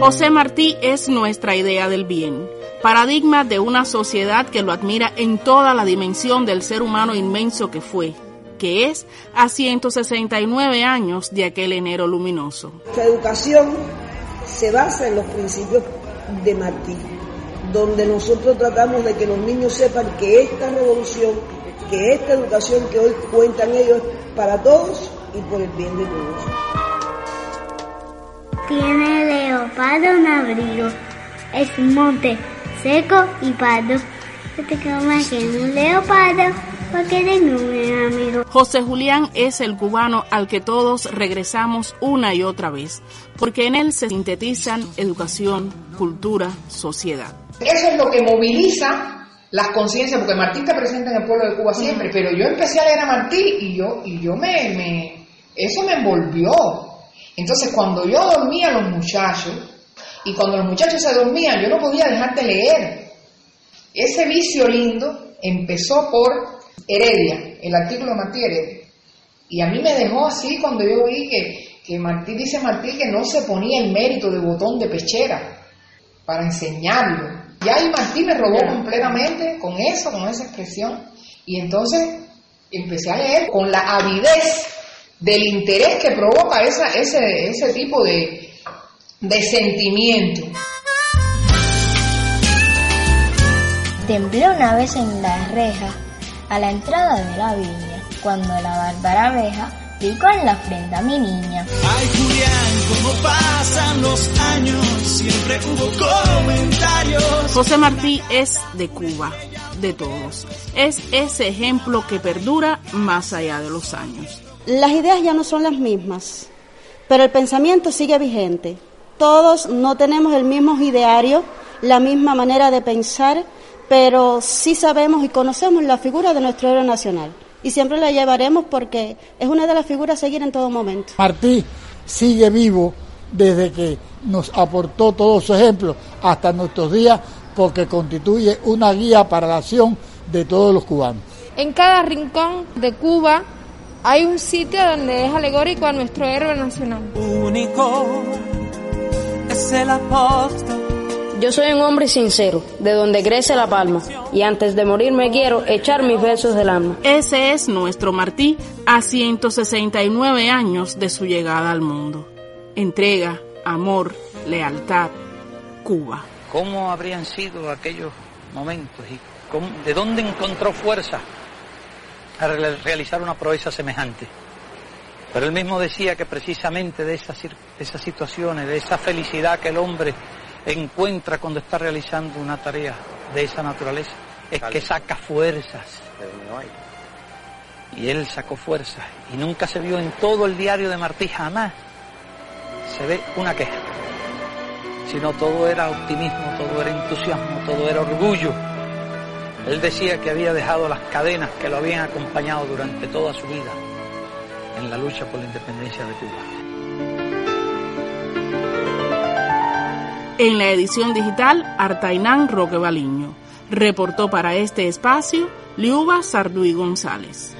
José Martí es nuestra idea del bien, paradigma de una sociedad que lo admira en toda la dimensión del ser humano inmenso que fue, que es a 169 años de aquel enero luminoso. La educación se basa en los principios de Martí, donde nosotros tratamos de que los niños sepan que esta revolución, que esta educación que hoy cuentan ellos para todos y por el bien de todos. Tiene leopardo un abrigo, es un monte seco y pardo. Yo te que un leopardo porque tengo un amigo. José Julián es el cubano al que todos regresamos una y otra vez, porque en él se sintetizan educación, cultura, sociedad. Eso es lo que moviliza las conciencias, porque Martí está presente en el pueblo de Cuba siempre, pero yo empecé a leer a Martí y yo, y yo me, me, eso me envolvió. Entonces cuando yo dormía a los muchachos, y cuando los muchachos se dormían, yo no podía dejar de leer. Ese vicio lindo empezó por Heredia, el artículo de Martí Heredia. Y a mí me dejó así cuando yo vi que, que Martí dice Martí que no se ponía el mérito de botón de pechera para enseñarlo. Ya ahí Martí me robó completamente con eso, con esa expresión. Y entonces empecé a leer con la avidez del interés que provoca esa, ese, ese tipo de, de sentimiento. Temblé una vez en la reja a la entrada de la viña, cuando la bárbara abeja picó en la frente a mi niña. Ay Julián, cómo pasan los años, siempre hubo comentarios. José Martí es de Cuba, de todos. Es ese ejemplo que perdura más allá de los años. Las ideas ya no son las mismas, pero el pensamiento sigue vigente. Todos no tenemos el mismo ideario, la misma manera de pensar, pero sí sabemos y conocemos la figura de nuestro héroe nacional. Y siempre la llevaremos porque es una de las figuras a seguir en todo momento. Martí sigue vivo desde que nos aportó todos sus ejemplos hasta nuestros días porque constituye una guía para la acción de todos los cubanos. En cada rincón de Cuba hay un sitio donde es alegórico a nuestro héroe nacional. Único es el apóstol. Yo soy un hombre sincero, de donde crece la palma, y antes de morir me quiero echar mis versos del alma. Ese es nuestro Martí a 169 años de su llegada al mundo. Entrega, amor, lealtad, Cuba. ¿Cómo habrían sido aquellos momentos y cómo- de dónde encontró fuerza a re- realizar una proeza semejante? Pero él mismo decía que precisamente de esas, cir- esas situaciones, de esa felicidad que el hombre encuentra cuando está realizando una tarea de esa naturaleza, es que saca fuerzas. Y él sacó fuerzas y nunca se vio en todo el diario de Martí, jamás se ve una queja, sino todo era optimismo, todo era entusiasmo, todo era orgullo. Él decía que había dejado las cadenas que lo habían acompañado durante toda su vida en la lucha por la independencia de Cuba. En la edición digital, Artainán Roque Baliño. Reportó para este espacio Liuba Sarduy González.